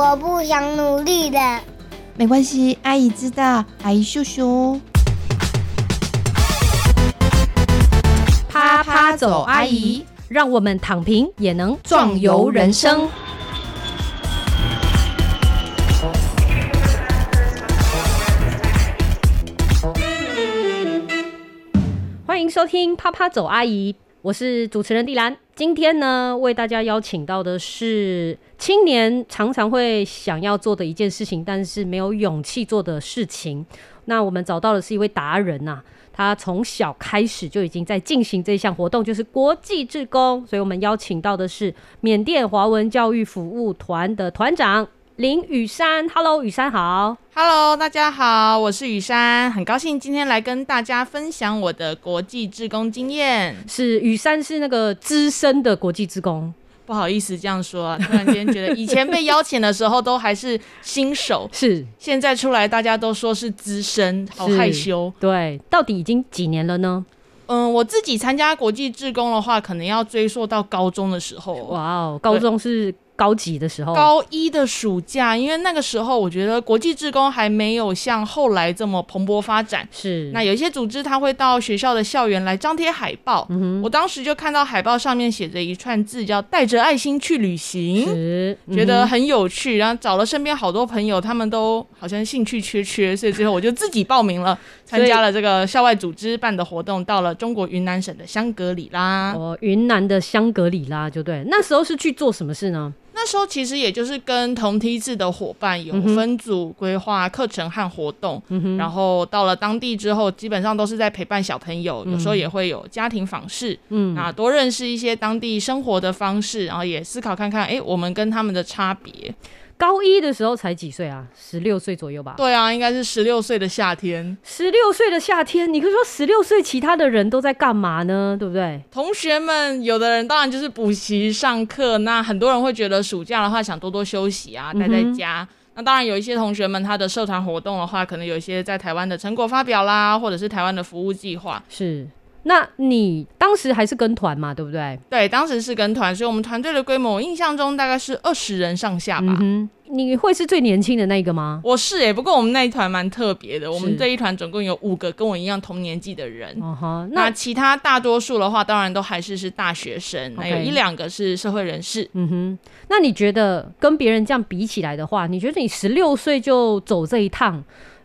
我不想努力的。没关系，阿姨知道，阿姨叔叔。啪啪走，阿姨，让我们躺平也能壮游人生。欢迎收听啪啪走，阿姨，我是主持人蒂兰。今天呢，为大家邀请到的是青年常常会想要做的一件事情，但是没有勇气做的事情。那我们找到的是一位达人呐、他从小开始就已经在进行这项活动，就是国际志工。所以我们邀请到的是缅甸华文教育服务团的团长林雨珊。Hello，雨珊好。Hello，大家好，我是雨珊，很高兴今天来跟大家分享我的国际志工经验。是雨珊是那个资深的国际志工，不好意思这样说啊，突然间觉得以前被邀请的时候都还是新手，是现在出来大家都说是资深，好害羞。对，到底已经几年了呢？嗯，我自己参加国际志工的话，可能要追溯到高中的时候。哇哦，高中是高级的时候，高一的暑假，因为那个时候我觉得国际志工还没有像后来这么蓬勃发展。是那有一些组织，他会到学校的校园来张贴海报。嗯我当时就看到海报上面写着一串字，叫“带着爱心去旅行”，是觉得很有趣。然后找了身边好多朋友，他们都好像兴趣缺缺，所以最后我就自己报名了，参加了这个校外组织办的活动，到了中国云南省的香格里拉。哦，云南的香格里拉就对，那时候是去做什么事呢？那时候其实也就是跟同梯次的伙伴有分组规划课程和活动，嗯，然后到了当地之后，基本上都是在陪伴小朋友，有时候也会有家庭访视，嗯。那多认识一些当地生活的方式，然后也思考看看，哎，我们跟他们的差别。高一的时候才几岁啊？十六岁左右吧。对啊，应该是十六岁的夏天，十六岁的夏天，你可以说十六岁其他的人都在干嘛呢？对不对？同学们有的人当然就是补习上课，那很多人会觉得暑假的话想多多休息啊，待在家。那当然有一些同学们他的社团活动的话，可能有一些在台湾的成果发表啦，或者是台湾的服务计划。是。那你当时还是跟团嘛，对不对？对，当时是跟团，所以我们团队的规模，我印象中大概是二十人上下吧。嗯，你会是最年轻的那个吗？我是诶、不过我们那一团蛮特别的，我们这一团总共有五个跟我一样同年纪的人。哦哈，那那其他大多数的话，当然都还是是大学生，那 OK 有一两个是社会人士。嗯哼，那你觉得跟别人这样比起来的话，你觉得你十六岁就走这一趟，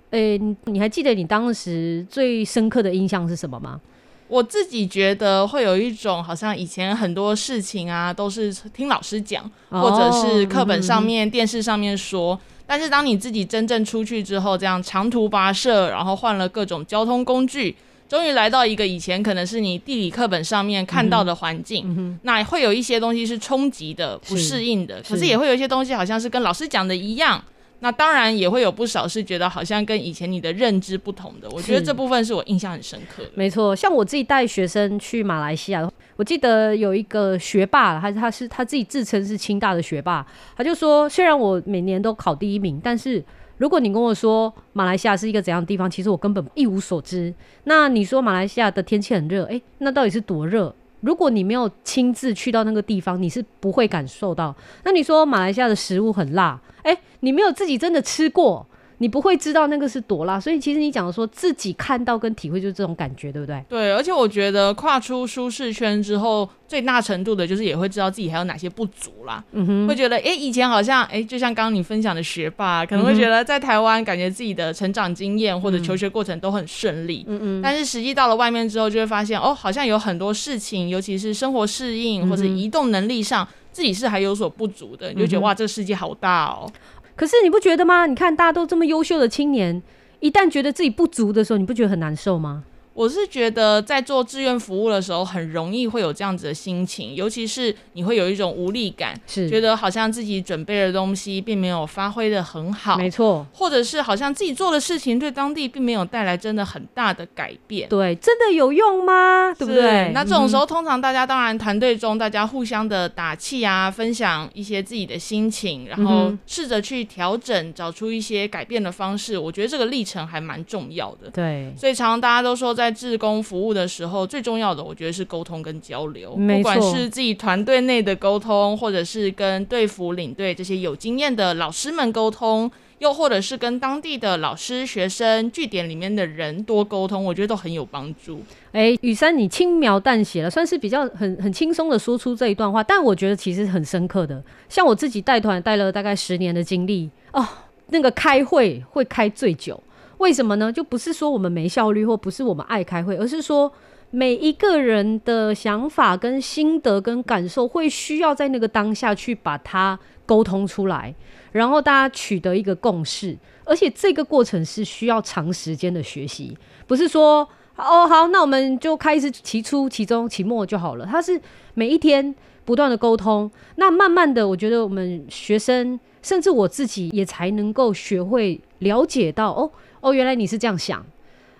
诶、你你还记得你当时最深刻的印象是什么吗？我自己觉得会有一种好像以前很多事情啊，都是听老师讲，哦或者是课本上面、电视上面说。但是当你自己真正出去之后，这样长途跋涉，然后换了各种交通工具，终于来到一个以前可能是你地理课本上面看到的环境，那会有一些东西是冲击的、不适应的，可是是也会有一些东西好像是跟老师讲的一样。那当然也会有不少是觉得好像跟以前你的认知不同的，我觉得这部分是我印象很深刻的。没错，像我自己带学生去马来西亚，我记得有一个学霸，他他是他自己自称是清大的学霸，他就说，虽然我每年都考第一名，但是如果你跟我说马来西亚是一个怎样的地方，其实我根本一无所知。那你说马来西亚的天气很热，诶，那到底是多热？如果你没有亲自去到那个地方，你是不会感受到。那你说马来西亚的食物很辣，诶，你没有自己真的吃过，你不会知道那个是多辣。所以其实你讲说自己看到跟体会就是这种感觉，对不对？对，而且我觉得跨出舒适圈之后，最大程度的就是也会知道自己还有哪些不足啦。嗯哼，会觉得，诶，以前好像，诶，就像刚刚你分享的学霸，可能会觉得在台湾感觉自己的成长经验或者求学过程都很顺利。嗯嗯，但是实际到了外面之后，就会发现，哦，好像有很多事情，尤其是生活适应或者移动能力上，自己是还有所不足的。你就觉得，嗯哇，这个世界好大哦。可是你不觉得吗？你看大家都这么优秀的青年，一旦觉得自己不足的时候，你不觉得很难受吗？我是觉得在做志愿服务的时候，很容易会有这样子的心情，尤其是你会有一种无力感，是觉得好像自己准备的东西并没有发挥的很好，没错，或者是好像自己做的事情对当地并没有带来真的很大的改变。对，真的有用吗？对不对？那这种时候，候，通常大家当然团队中大家互相的打气啊，分享一些自己的心情，然嗯后试着去调整，找出一些改变的方式。我觉得这个历程还蛮重要的。对，所以常常大家都说，在在志工服务的时候，最重要的我觉得是沟通跟交流，不管是自己团队内的沟通，或者是跟队服领队这些有经验的老师们沟通。又或者是跟当地的老师、学生、据点里面的人多沟通，我觉得都很有帮助。哎，雨珊，你轻描淡写了，算是比较很很轻松的说出这一段话，但我觉得其实很深刻的。像我自己带团带了大概十年的经历哦，那个开会会开最久，为什么呢？就不是说我们没效率，或不是我们爱开会，而是说每一个人的想法、跟心得、跟感受，会需要在那个当下去把它沟通出来，然后大家取得一个共识，而且这个过程是需要长时间的学习，不是说。哦，好，那我们就开始期初、期中、期末就好了。它是每一天不断的沟通，那慢慢的，我觉得我们学生，甚至我自己也才能够学会了解到，哦哦，原来你是这样想，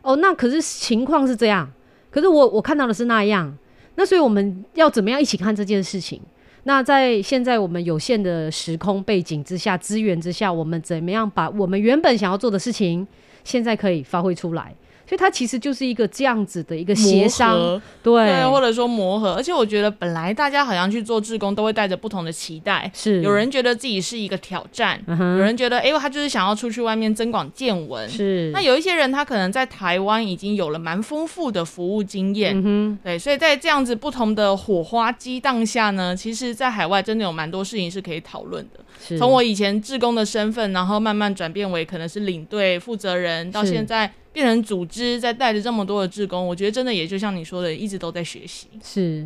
哦，那可是情况是这样，可是我我看到的是那样，那所以我们要怎么样一起看这件事情？那在现在我们有限的时空背景之下、资源之下，我们怎么样把我们原本想要做的事情，现在可以发挥出来？所以它其实就是一个这样子的一个协商对，对，或者说磨合。而且我觉得本来大家好像去做志工都会带着不同的期待，是。有人觉得自己是一个挑战，嗯有人觉得哎、他就是想要出去外面增广见闻。是。那有一些人他可能在台湾已经有了蛮丰富的服务经验，嗯哼，对，所以在这样子不同的火花激荡下呢，其实，在海外真的有蛮多事情是可以讨论的。是。从我以前志工的身份，然后慢慢转变为可能是领队负责人，到是。现在变成组织，在带着这么多的志工，我觉得真的也就像你说的，一直都在学习。是。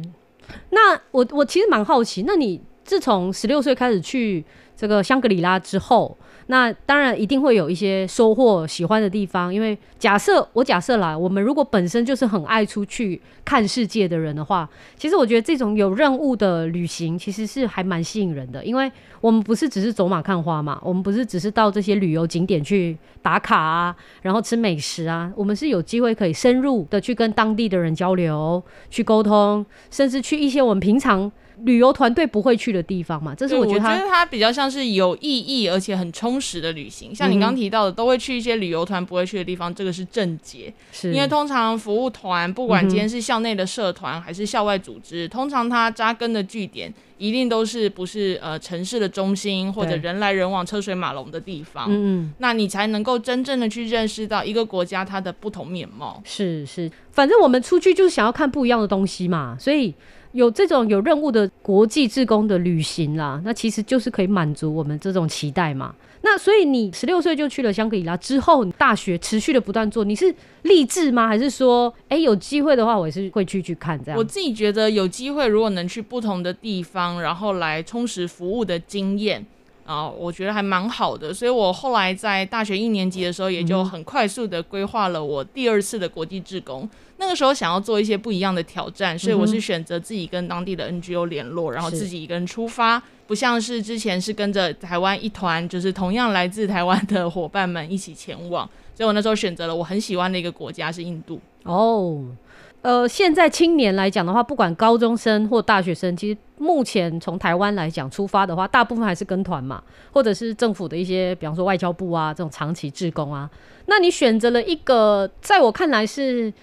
那我我其实蛮好奇，那你自从十六岁开始去这个香格里拉之后，那当然一定会有一些收获、喜欢的地方。因为假设我假设啦，我们如果本身就是很爱出去看世界的人的话，其实我觉得这种有任务的旅行其实是还蛮吸引人的，因为我们不是只是走马看花嘛，我们不是只是到这些旅游景点去打卡啊，然后吃美食啊，我们是有机会可以深入的去跟当地的人交流、去沟通，甚至去一些我们平常旅游团队不会去的地方嘛。这是对我我觉得它它比较像是有意义而且很充实的旅行。像你刚提到的，都会去一些旅游团不会去的地方，这个是正解。是因为通常服务团，不管今天是校内的社团还是校外组织，通常它扎根的据点一定都是不是呃城市的中心或者人来人往、车水马龙的地方。嗯嗯。那你才能够真正的去认识到一个国家它的不同面貌。是是，反正我们出去就是想要看不一样的东西嘛，所以有这种有任务的国际志工的旅行啦，那其实就是可以满足我们这种期待嘛。那所以你十六岁就去了香格里拉之后，大学持续的不断做，你是励志吗？还是说，哎、有机会的话，我也是会去去看这样？我自己觉得有机会，如果能去不同的地方，然后来充实服务的经验。啊、我觉得还蛮好的，所以我后来在大学一年级的时候，也就很快速的规划了我第二次的国际志工。那个时候想要做一些不一样的挑战，所以我是选择自己跟当地的 NGO 联络，然后自己一个人出发，不像是之前是跟着台湾一团，就是同样来自台湾的伙伴们一起前往。所以我那时候选择了我很喜欢的一个国家是印度。哦，呃，现在青年来讲的话，不管高中生或大学生，其实目前从台湾来讲出发的话，大部分还是跟团嘛，或者是政府的一些，比方说外交部啊这种长期志工啊。那你选择了一个，在我看来是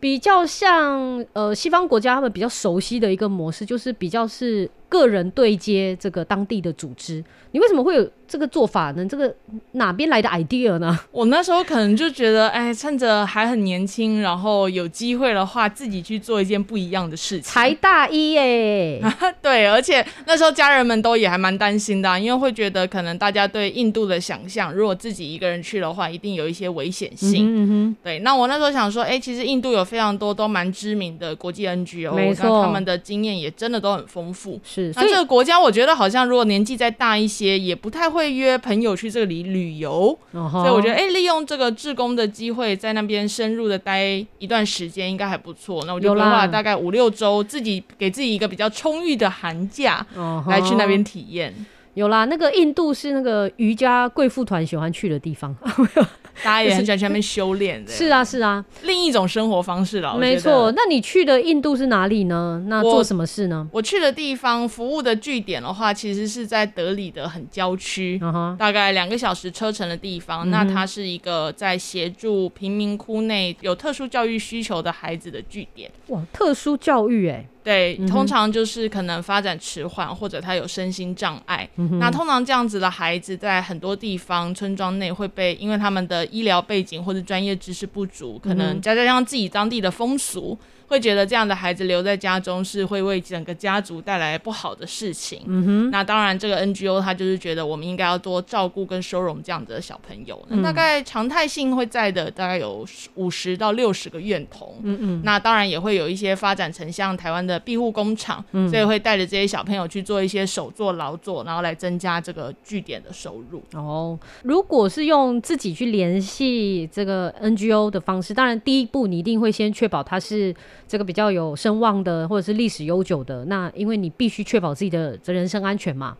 比较像呃西方国家他们比较熟悉的一个模式，就是比较是个人对接这个当地的组织。你为什么会有这个做法呢？这个哪边来的 idea 呢？我那时候可能就觉得，哎，趁着还很年轻，然后有机会的话，自己去做一件不一样的事情。才大一耶、对，而且那时候家人们都也还蛮担心的啊、因为会觉得可能大家对印度的想象，如果自己一个人去的话，一定有一些危险性。嗯哼对，那我那时候想说，哎、其实印度有非常多都蛮知名的国际 NGO，没错那他们的经验也真的都很丰富。那这个国家，我觉得好像如果年纪再大一些，也不太会约朋友去这里旅游。所所以我觉得，哎、利用这个志工的机会，在那边深入的待一段时间，应该还不错。那我就规划了大概五六周，自己给自己一个比较充裕的寒假，哦来去那边体验。有啦，那个印度是那个瑜伽贵妇团喜欢去的地方。大家也很喜欢去那边修炼的，是啊，是啊，另一种生活方式了。没错。那你去的印度是哪里呢？那做什么事呢？我去的地方服务的据点的话，其实是在德里的很郊区，大概两个小时车程的地方。那它是一个在协助贫民窟内有特殊教育需求的孩子的据点。哇，特殊教育哎、对，通常就是可能发展迟缓，或者他有身心障碍。嗯那通常这样子的孩子，在很多地方村庄内会被，因为他们的医疗背景或者专业知识不足，可能再加上自己当地的风俗，会觉得这样的孩子留在家中是会为整个家族带来不好的事情。嗯哼，那当然，这个 NGO 他就是觉得我们应该要多照顾跟收容这样子的小朋友。那大概常态性会在的，大概有五十到六十个院童。嗯嗯，那当然也会有一些发展成像台湾的庇护工厂，所以会带着这些小朋友去做一些手作劳作，然后来增加这个据点的收入。哦，如果是用自己去联系这个 NGO 的方式，当然第一步你一定会先确保他是这个比较有声望的，或者是历史悠久的。那因为你必须确保自己的人身安全嘛，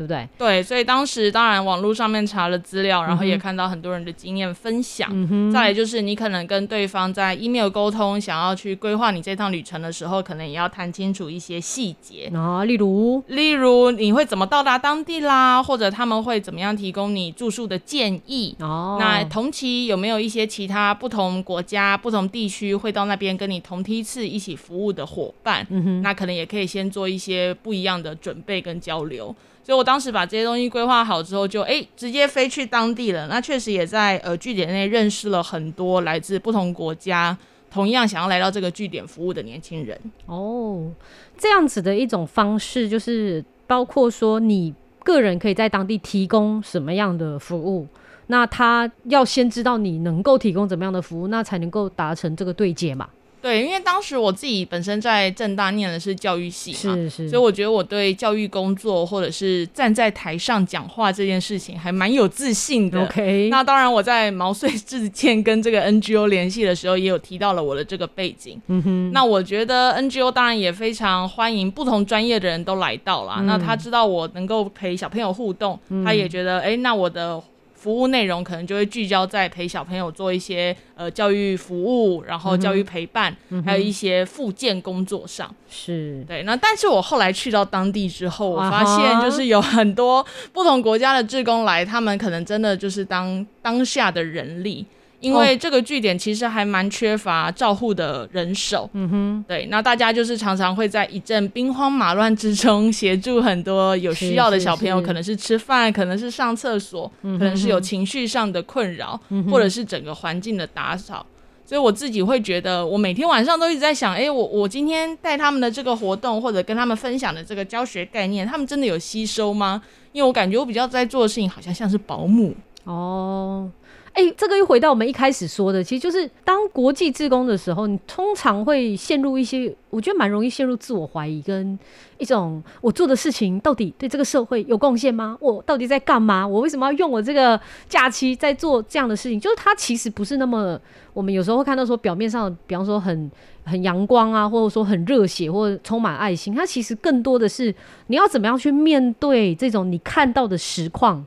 对不对？对，所以当时当然网络上面查了资料，然后也看到很多人的经验分享。再来就是你可能跟对方在 email 沟通，想要去规划你这趟旅程的时候，可能也要谈清楚一些细节。啊例如，例如你会怎么到达当地啦，或者他们会怎么样提供你住宿的建议。哦，那同期有没有一些其他不同国家、不同地区会到那边跟你同梯次一起服务的伙伴？嗯哼那可能也可以先做一些不一样的准备跟交流。所以我当时把这些东西规划好之后就，诶直接飞去当地了。那确实也在呃据点内认识了很多来自不同国家，同样想要来到这个据点服务的年轻人。哦，这样子的一种方式，就是包括说你个人可以在当地提供什么样的服务，那他要先知道你能够提供怎么样的服务，那才能够达成这个对接嘛。对，因为当时我自己本身在正大念的是教育系嘛，是是，所以我觉得我对教育工作或者是站在台上讲话这件事情还蛮有自信的。OK，那当然，我在毛遂自荐跟这个 NGO 联系的时候，也有提到了我的这个背景。嗯哼，那我觉得 NGO 当然也非常欢迎不同专业的人都来到啦。那他知道我能够陪小朋友互动，他也觉得，哎，那我的。服务内容可能就会聚焦在陪小朋友做一些呃教育服务，然后教育陪伴，还有一些附件工作上。是对，那但是我后来去到当地之后，我发现就是有很多不同国家的志工来，他们可能真的就是当当下的人力。因为这个据点其实还蛮缺乏照护的人手，嗯哼，对，那大家就是常常会在一阵兵荒马乱之中协助很多有需要的小朋友，可能是吃饭，可能是上厕所，可能是有情绪上的困扰，或者是整个环境的打扫。所以我自己会觉得，我每天晚上都一直在想，哎、我我今天带他们的这个活动，或者跟他们分享的这个教学概念，他们真的有吸收吗？因为我感觉我比较在做的事情，好像像是保姆。哦。哎、这个又回到我们一开始说的，其实就是当国际志工的时候，你通常会陷入一些，我觉得蛮容易陷入自我怀疑，跟一种我做的事情到底对这个社会有贡献吗？我到底在干嘛？我为什么要用我这个假期在做这样的事情？就是它其实不是那么，我们有时候会看到说表面上，比方说很很阳光啊，或者说很热血或者充满爱心，它其实更多的是你要怎么样去面对这种你看到的实况，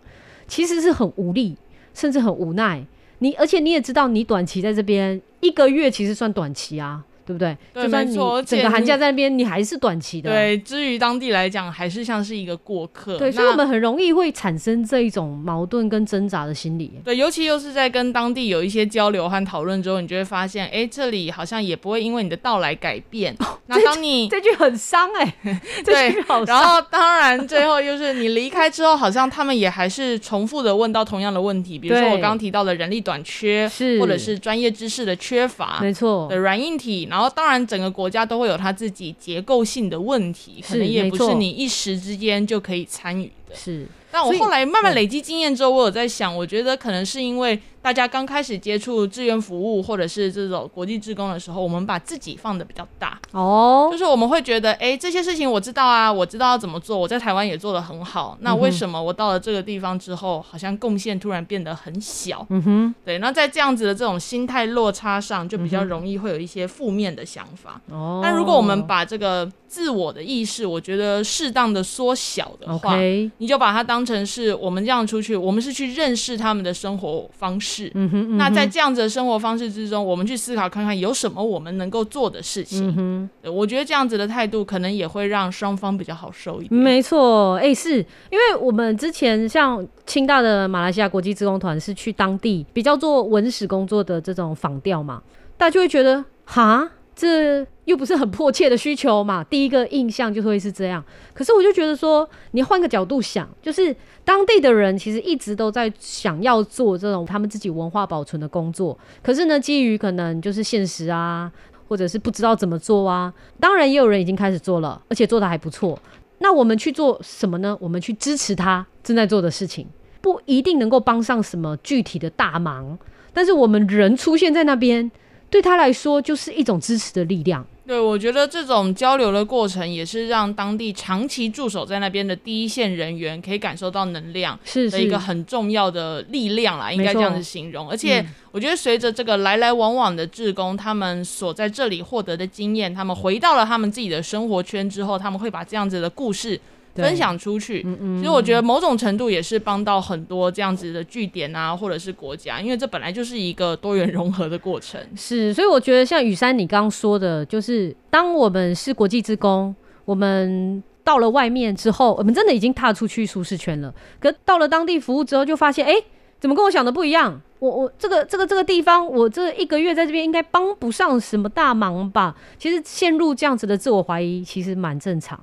其实是很无力。甚至很无奈。你而且你也知道，你短期在这边一个月其实算短期啊，对不对？对就算你整个寒假在那边，你还是短期的。对，至于当地来讲，还是像是一个过客。对，所以我们很容易会产生这一种矛盾跟挣扎的心理。对，尤其又是在跟当地有一些交流和讨论之后，你就会发现，哎，这里好像也不会因为你的到来改变。那当你这句很伤哎、这对句好，然。后当然最后就是你离开之后，好像他们也还是重复的问到同样的问题，比如说我刚刚提到的人力短缺，是或者是专业知识的缺乏。没错的，软硬体，然后当然整个国家都会有它自己结构性的问题，可能也不是你一时之间就可以参与的。是。但我后来慢慢累积经验之后，我有在想，我觉得可能是因为大家刚开始接触志愿服务或者是这种国际志工的时候，我们把自己放的比较大，哦。就，是我们会觉得，哎、这些事情我知道啊，我知道要怎么做，我在台湾也做得很好，那为什么我到了这个地方之后，好像贡献突然变得很小？嗯哼，对，那在这样子的这种心态落差上，就比较容易会有一些负面的想法。哦，但如果我们把这个自我的意识，我觉得适当的缩小的话你就把它当成是我们这样出去，我们是去认识他们的生活方式。嗯哼，嗯那在这样子的生活方式之中，我们去思考看看有什么我们能够做的事情。我觉得这样子的态度，可能也会让双方比较好受一点。没错，哎、是因为我们之前像清大的马来西亚国际职工团是去当地比较做文史工作的这种访调嘛，大家就会觉得，哈，这又不是很迫切的需求嘛，第一个印象就会是这样。可是我就觉得说，你换个角度想，就是当地的人其实一直都在想要做这种他们自己文化保存的工作，可是呢，基于可能就是现实啊，或者是不知道怎么做啊，当然也有人已经开始做了，而且做的还不错。那我们去做什么呢？我们去支持他正在做的事情，不一定能够帮上什么具体的大忙，但是我们人出现在那边，对他来说就是一种支持的力量。对，我觉得这种交流的过程，也是让当地长期驻守在那边的第一线人员可以感受到能量。是是的一个很重要的力量啦，应该这样子形容。而且嗯我觉得随着这个来来往往的志工，他们所在这里获得的经验，他们回到了他们自己的生活圈之后，他们会把这样子的故事对分享出去。其实我觉得某种程度也是帮到很多这样子的据点啊，或者是国家，因为这本来就是一个多元融合的过程。是，所以我觉得像雨山你刚刚说的，就是当我们是国际职工，我们到了外面之后，我们真的已经踏出去舒适圈了。可到了当地服务之后，就发现，哎、怎么跟我想的不一样？我我这个这个这个地方，我这一个月在这边应该帮不上什么大忙吧？其实陷入这样子的自我怀疑，其实蛮正常。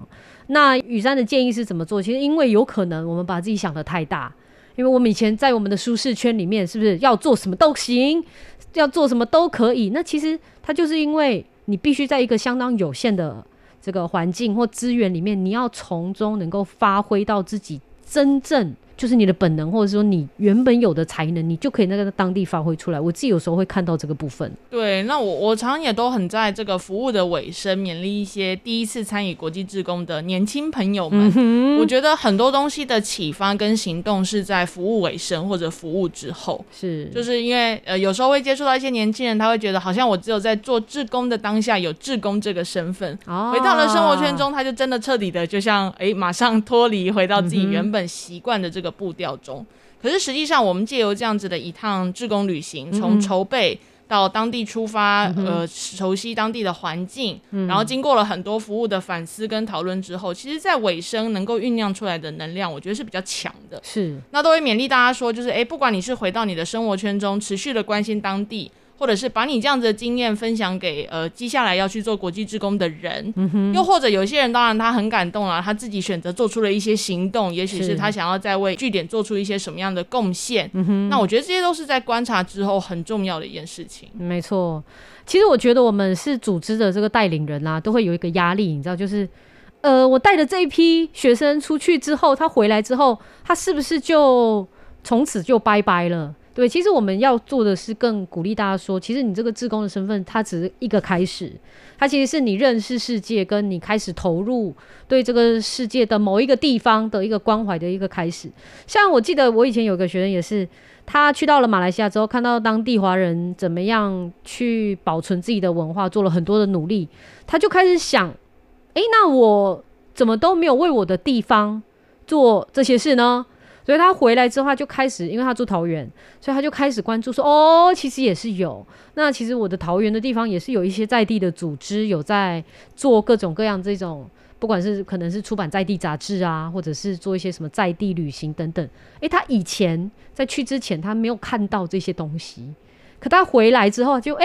那雨山的建议是怎么做？其实因为有可能我们把自己想的太大，因为我们以前在我们的舒适圈里面，是不是要做什么都行，要做什么都可以？那其实它就是因为你必须在一个相当有限的这个环境或资源里面，你要从中能够发挥到自己真正就是你的本能，或者说你原本有的才能，你就可以那个当地发挥出来。我自己有时候会看到这个部分。对，那我我常也都很在这个服务的尾声，勉励一些第一次参与国际志工的年轻朋友们。我觉得很多东西的启发跟行动是在服务尾声或者服务之后。是，就是因为呃，有时候会接触到一些年轻人，他会觉得好像我只有在做志工的当下有志工这个身份，哦回到了生活圈中，他就真的彻底的就像诶，马上脱离回到自己原本习惯的这个步调中。可是实际上，我们借由这样子的一趟志工旅行，从筹备到当地出发，呃，熟悉当地的环境，然后经过了很多服务的反思跟讨论之后，其实在尾声能够酝酿出来的能量，我觉得是比较强的。是那都会勉励大家说，就是诶，不管你是回到你的生活圈中，持续的关心当地，或者是把你这样子的经验分享给呃接下来要去做国际志工的人，又或者有些人当然他很感动了，他自己选择做出了一些行动，也许是是他想要在为据点做出一些什么样的贡献。那我觉得这些都是在观察之后很重要的一件事情。没错，其实我觉得我们是组织的这个带领人啊，都会有一个压力，你知道，就是呃，我带的这一批学生出去之后，他回来之后，他是不是就从此就拜拜了？对，其实我们要做的是更鼓励大家说，其实你这个志工的身份，它只是一个开始，它其实是你认识世界，跟你开始投入对这个世界的某一个地方的一个关怀的一个开始。像我记得我以前有个学生也是，他去到了马来西亚之后，看到当地华人怎么样去保存自己的文化，做了很多的努力，他就开始想，诶，那我怎么都没有为我的地方做这些事呢？所以他回来之后，他就开始，因为他住桃园，所以他就开始关注说，哦，其实也是有。那其实我的桃园的地方也是有一些在地的组织有在做各种各样这种，不管是可能是出版在地杂志啊，或者是做一些什么在地旅行等等。诶，他以前在去之前他没有看到这些东西，可他回来之后就诶，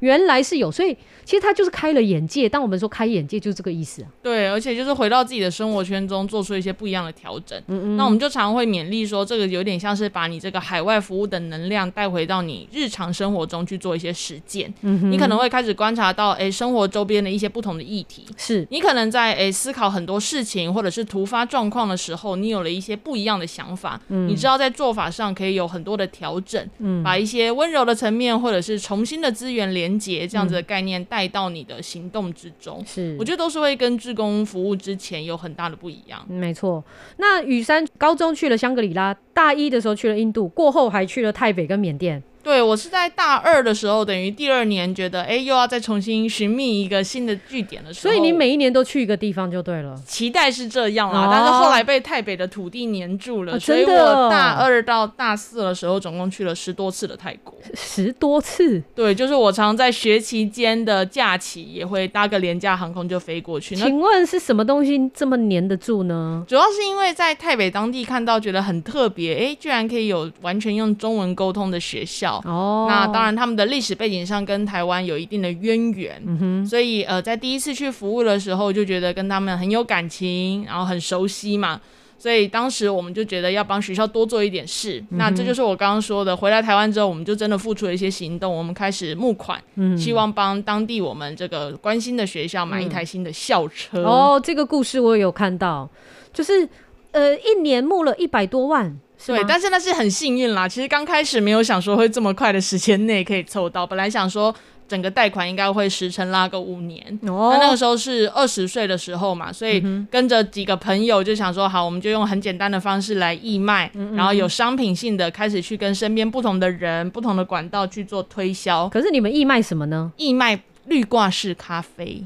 原来是有，所以其实他就是开了眼界。当我们说开眼界，就是这个意思啊。对，而且就是回到自己的生活圈中，做出一些不一样的调整。嗯嗯。那我们就常会勉励说，这个有点像是把你这个海外服务的能量带回到你日常生活中去做一些实践。嗯你可能会开始观察到，哎，生活周边的一些不同的议题。是。你可能在哎思考很多事情或者是突发状况的时候，你有了一些不一样的想法。嗯。你知道在做法上可以有很多的调整。嗯。把一些温柔的层面或者是重新的资源连接这样子的概念带到你的行动之中。是。我觉得都是会跟志工服务之前有很大的不一样。没错。那雨山高中去了香格里拉，大一的时候去了印度，过后还去了台北跟缅甸。对，我是在大二的时候，等于第二年觉得，哎，又要再重新寻觅一个新的据点的时候。所以你每一年都去一个地方就对了。期待是这样啦，但是后来被台北的土地黏住了，所以我大二到大四的时候，总共去了十多次的泰国。十多次？对，就是我常在学期间的假期也会搭个廉价航空就飞过去。请问是什么东西这么黏得住呢？主要是因为在台北当地看到觉得很特别，哎，居然可以有完全用中文沟通的学校。哦，那当然，他们的历史背景上跟台湾有一定的渊源，所以呃，在第一次去服务的时候，就觉得跟他们很有感情，然后很熟悉嘛，所以当时我们就觉得要帮学校多做一点事。那这就是我刚刚说的，回来台湾之后，我们就真的付出了一些行动，我们开始募款，嗯，希望帮当地我们这个关心的学校买一台新的校车。哦，这个故事我有看到，就是呃，一年募了一百多万。对，但是那是很幸运啦。其实刚开始没有想说会这么快的时间内可以凑到，本来想说整个贷款应该会时程拉个五年。哦，那那个时候是二十岁的时候嘛，所以跟着几个朋友就想说，好，我们就用很简单的方式来义卖，然后有商品性的开始去跟身边不同的人、不同的管道去做推销。可是你们义卖什么呢？义卖绿挂式咖啡。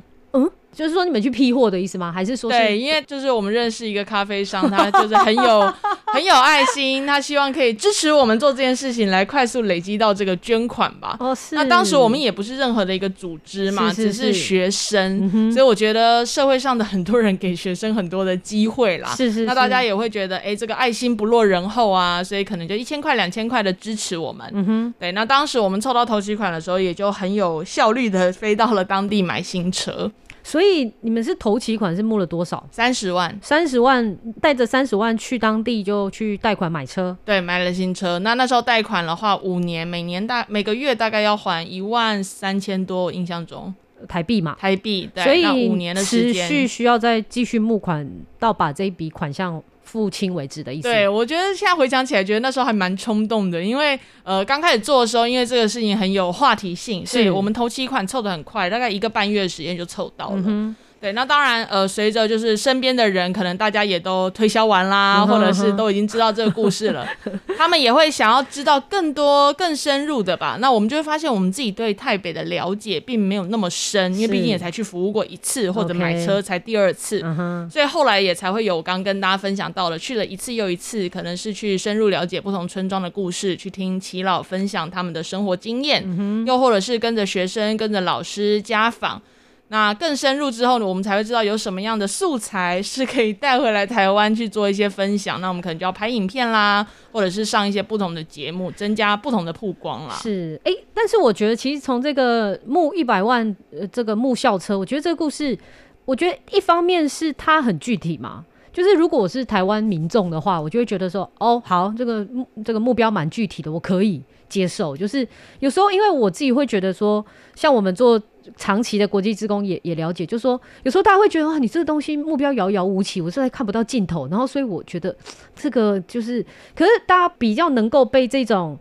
就是说你们去批货的意思吗？还是说对？因为就是我们认识一个咖啡商，他就是很有 很有爱心，他希望可以支持我们做这件事情，来快速累积到这个捐款吧。哦，是。那当时我们也不是任何的一个组织嘛，只是学生，所以我觉得社会上的很多人给学生很多的机会啦。是是。那大家也会觉得，哎，这个爱心不落人后啊，所以可能就一千块、两千块的支持我们。嗯哼。对，那当时我们凑到头期款的时候，也就很有效率的飞到了当地买新车。所以你们是投期款是募了多少？三十万，三十万带着三十万去当地就去贷款买车，对，买了新车。那那时候贷款的话，五年，每年大每个月大概要还一万三千多，印象中台币嘛，台币。对，所以五年的时间，持续需要再继续募款到把这一笔款项。付清为止的意思。对，我觉得现在回想起来，觉得那时候还蛮冲动的，因为呃刚开始做的时候，因为这个事情很有话题性，所以我们头期款凑的很快，大概一个半月的时间就凑到了。对，那当然，呃，随着就是身边的人，可能大家也都推销完啦，或者是都已经知道这个故事了，他们也会想要知道更多、更深入的吧。那我们就会发现，我们自己对台北的了解并没有那么深，因为毕竟也才去服务过一次，或者买车才第二次，所以后来也才会有刚跟大家分享到了，去了一次又一次，可能是去深入了解不同村庄的故事，去听齐老分享他们的生活经验，又或者是跟着学生、跟着老师家访。那更深入之后呢，我们才会知道有什么样的素材是可以带回来台湾去做一些分享。那我们可能就要拍影片啦，或者是上一些不同的节目，增加不同的曝光啦。是，哎，但是我觉得其实从这个募一百万，呃，这个募校车，我觉得这个故事，我觉得一方面是它很具体嘛，就是如果我是台湾民众的话，我就会觉得说，哦，好，这个这个目标蛮具体的，我可以接受。就是有时候因为我自己会觉得说，像我们做。长期的国际职工也也了解，就说有时候大家会觉得啊，你这个东西目标遥遥无期，我实在看不到尽头。然后所以我觉得这个就是，可是大家比较能够被这种，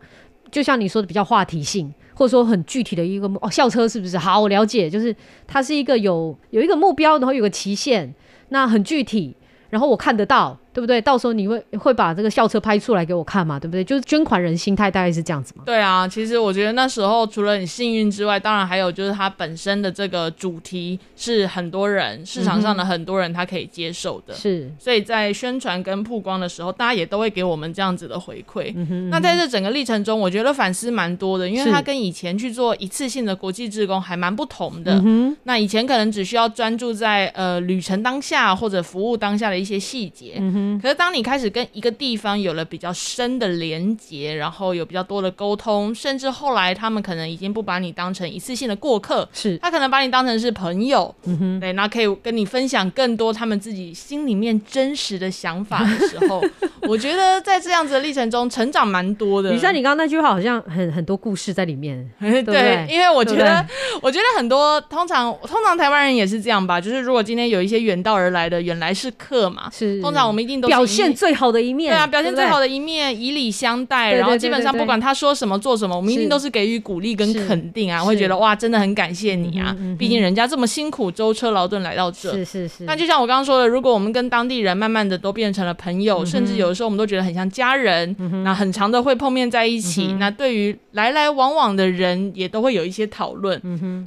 就像你说的比较话题性，或者说很具体的一个哦校车是不是？好，我了解，就是它是一个有有一个目标，然后有个期限，那很具体，然后我看得到。对不对？到时候你会会把这个校车拍出来给我看嘛？对不对？就是捐款人心态大概是这样子嘛。对啊，其实我觉得那时候除了很幸运之外，当然还有就是它本身的这个主题是很多人市场上的很多人他可以接受的。是，所以在宣传跟曝光的时候，大家也都会给我们这样子的回馈。那在这整个历程中，我觉得反思蛮多的，因为它跟以前去做一次性的国际志工还蛮不同的。嗯那以前可能只需要专注在呃旅程当下或者服务当下的一些细节。哼，可是当你开始跟一个地方有了比较深的连接，然后有比较多的沟通，甚至后来他们可能已经不把你当成一次性的过客，是，他可能把你当成是朋友，嗯哼，对，那可以跟你分享更多他们自己心里面真实的想法的时候，我觉得在这样子的历程中成长蛮多的。你像，你刚刚那句话好像很很多故事在里面，对因为我觉得，我觉得很多通常通常台湾人也是这样吧，就是如果今天有一些远道而来的远来是客嘛，是。通常我们一定表现最好的一面，对啊，表现最好的，一面，以礼相待，然后基本上不管他说什么做什么，我们一定都是给予鼓励跟肯定啊，是会觉得哇，真的很感谢你啊毕竟人家这么辛苦舟车劳顿来到这。是是是，那就像我刚刚说的，如果我们跟当地人慢慢的都变成了朋友，甚至有的时候我们都觉得很像家人，那很长的会碰面在一起。那对于来来往往的人，也都会有一些讨论。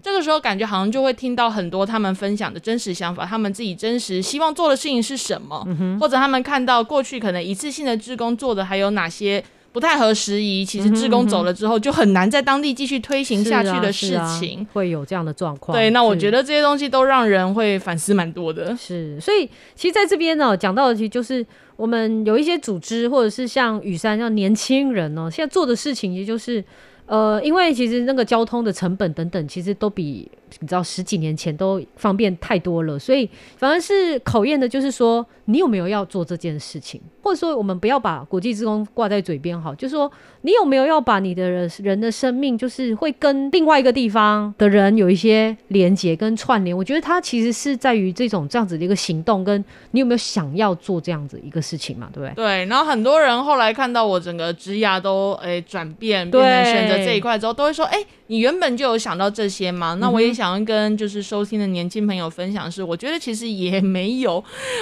这个时候感觉好像就会听到很多他们分享的真实想法，他们自己真实希望做的事情是什么，或者他们看到过去可能一次性的志工做的还有哪些。不太合时宜，其实志工走了之后，就很难在当地继续推行下去的事是啊啊情。会有这样的状况。对，那我觉得这些东西都让人会反思蛮多的。是，所以其实在这边呢，讲到的其实就是我们有一些组织，或者是像雨山像年轻人呢，现在做的事情，也就是呃，因为其实那个交通的成本等等，其实都比你知道十几年前都方便太多了，所以反而是考验的就是说你有没有要做这件事情，或者说我们不要把国际职工挂在嘴边好，就是说你有没有要把你的人人的生命，就是会跟另外一个地方的人有一些连接跟串联。我觉得它其实是在于这种这样子的一个行动，跟你有没有想要做这样子一个事情嘛，对不对？对，然后很多人后来看到我整个职涯都诶转变，对变成选择这一块之后，都会说：“哎，你原本就有想到这些吗？”那我也想要跟就是收听的年轻朋友分享是，我觉得其实也没有。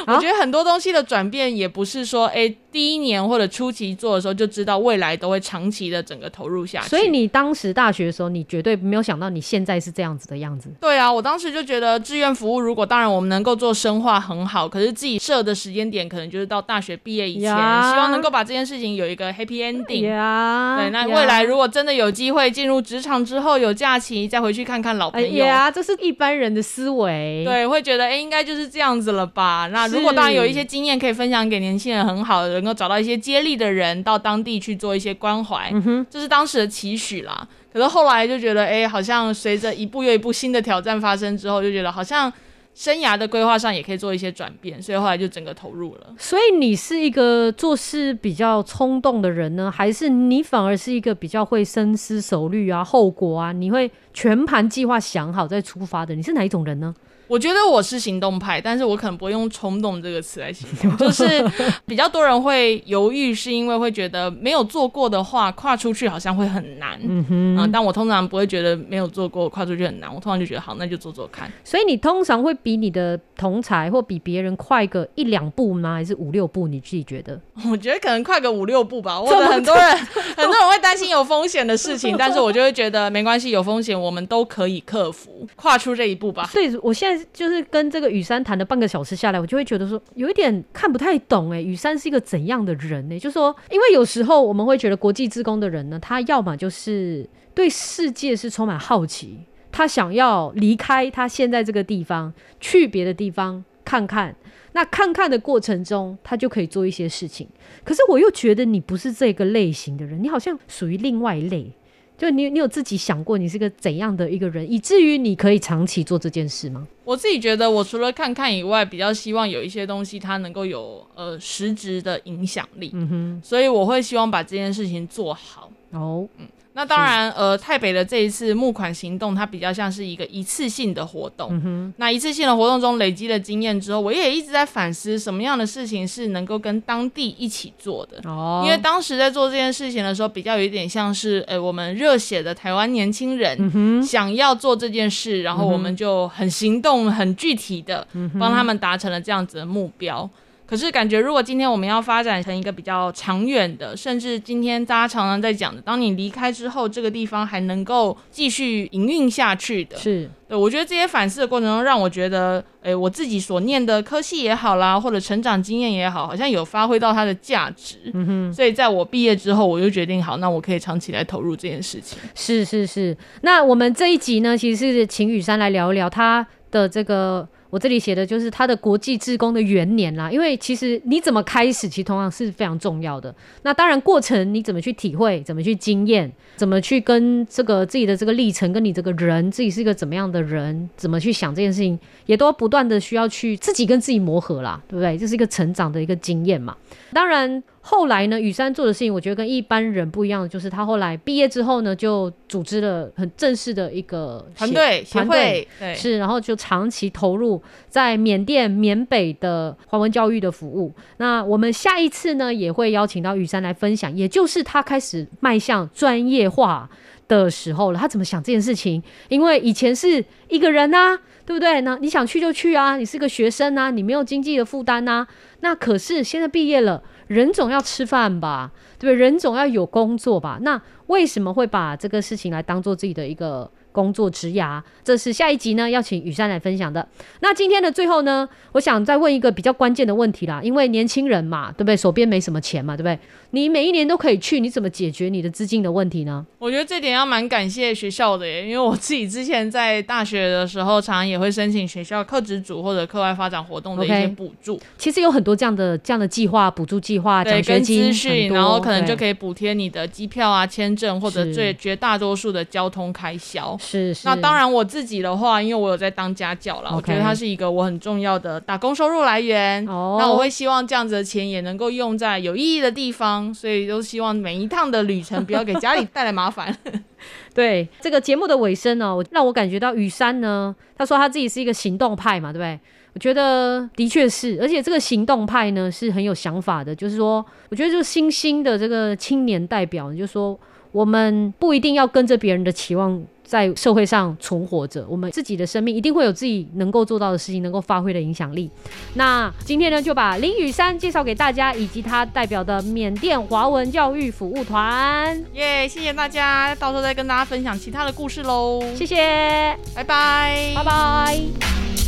啊我觉得很多东西的转变也不是说，哎，第一年或者初期做的时候就知道未来都会长期的整个投入下去。所以你当时大学的时候，你绝对没有想到你现在是这样子的样子。对啊，我当时就觉得志愿服务，如果当然我们能够做深化很好，可是自己设的时间点可能就是到大学毕业以前，呀希望能够把这件事情有一个 happy ending。呀对，那未来如果真的有机会进入职场之后有假期，再回去看看老朋哎友。呀，这是一般人的思维。对，会觉得哎、欸应该就是这样子了吧？那如果是当然有一些经验可以分享给年轻人，很好，能够找到一些接力的人到当地去做一些关怀，嗯这是当时的期许啦。可是后来就觉得，哎、好像随着一步又一步新的挑战发生之后，就觉得好像生涯的规划上也可以做一些转变，所以后来就整个投入了。所以你是一个做事比较冲动的人呢，还是你反而是一个比较会深思熟虑啊、后果啊，你会全盘计划想好再出发的？你是哪一种人呢？我觉得我是行动派，但是我可能不会用冲动这个词来形容，就是比较多人会犹豫，是因为会觉得没有做过的话，跨出去好像会很难。嗯哼，啊，但我通常不会觉得没有做过跨出去很难，我通常就觉得好，那就做做看。所以你通常会比你的同才或比别人快个一两步吗？还是五六步？你自己觉得？我觉得可能快个五六步吧，或这么者很多人 很多人会担心有风险的事情，但是我就会觉得没关系，有风险我们都可以克服，跨出这一步吧。所以我现在就是跟这个雨山谈了半个小时下来，我就会觉得说有一点看不太懂哎，雨山是一个怎样的人呢？就说因为有时候我们会觉得国际职工的人呢，他要么就是对世界是充满好奇，他想要离开他现在这个地方，去别的地方看看。那看看的过程中，他就可以做一些事情。可是我又觉得你不是这个类型的人，你好像属于另外一类。就你，你有自己想过你是个怎样的一个人，以至于你可以长期做这件事吗？我自己觉得，我除了看看以外，比较希望有一些东西它能够有呃实质的影响力，嗯哼，所以我会希望把这件事情做好。哦，那当然，呃，台北的这一次募款行动，它比较像是一个一次性的活动。嗯，那一次性的活动中累积了经验之后，我也一直在反思什么样的事情是能够跟当地一起做的。哦，因为当时在做这件事情的时候，比较有一点像是，呃，我们热血的台湾年轻人、嗯，想要做这件事，然后我们就很行动、很具体的嗯帮他们达成了这样子的目标。可是感觉，如果今天我们要发展成一个比较长远的，甚至今天大家常常在讲的，当你离开之后，这个地方还能够继续营运下去的，是对我觉得这些反思的过程中，让我觉得，诶，我自己所念的科系也好啦，或者成长经验也好，好像有发挥到它的价值。嗯哼，所以在我毕业之后，我就决定好，那我可以长期来投入这件事情。是是是。那我们这一集呢，其实是请雨山来聊一聊他的这个。我这里写的就是他的国际志工的元年啦，因为其实你怎么开始，其实同样是非常重要的。那当然过程你怎么去体会，怎么去经验，怎么去跟这个自己的这个历程，跟你这个人自己是一个怎么样的人，怎么去想这件事情，也都不断的需要去自己跟自己磨合啦，对不对？这是一个成长的一个经验嘛。当然。后来呢，雨山做的事情，我觉得跟一般人不一样的，就是他后来毕业之后呢，就组织了很正式的一个团队协会，是，然后就长期投入在缅甸缅北的华文教育的服务。那我们下一次呢，也会邀请到雨山来分享，也就是他开始迈向专业化的时候了。他怎么想这件事情？因为以前是一个人啊，对不对？那你想去就去啊，你是个学生啊，你没有经济的负担啊。那可是现在毕业了。人总要吃饭吧，对不对？人总要有工作吧。那为什么会把这个事情来当做自己的一个？工作职涯，这是下一集呢，要请雨珊来分享的。那今天的最后呢，我想再问一个比较关键的问题啦，因为年轻人嘛，对不对？手边没什么钱嘛，对不对？你每一年都可以去，你怎么解决你的资金的问题呢？我觉得这点要蛮感谢学校的耶，因为我自己之前在大学的时候，常常也会申请学校课职组或者课外发展活动的一些补助。其实有很多这样的这样的计划、补助计划、奖学金，然后可能就可以补贴你的机票啊、签证或者最绝大多数的交通开销。是，那当然我自己的话，因为我有在当家教了，我觉得它是一个我很重要的打工收入来源。哦，那我会希望这样子的钱也能够用在有意义的地方，所以都希望每一趟的旅程不要给家里带来麻烦。对这个节目的尾声呢，让我感觉到雨山呢，他说他自己是一个行动派嘛，对不对？我觉得的确是，而且这个行动派呢是很有想法的，就是说，我觉得就是新兴的这个青年代表，就说我们不一定要跟着别人的期望。在社会上存活着，我们自己的生命一定会有自己能够做到的事情，能够发挥的影响力。那今天呢，就把林雨山介绍给大家，以及他代表的缅甸华文教育服务团。耶，谢谢大家，到时候再跟大家分享其他的故事喽。谢谢，拜拜，拜拜。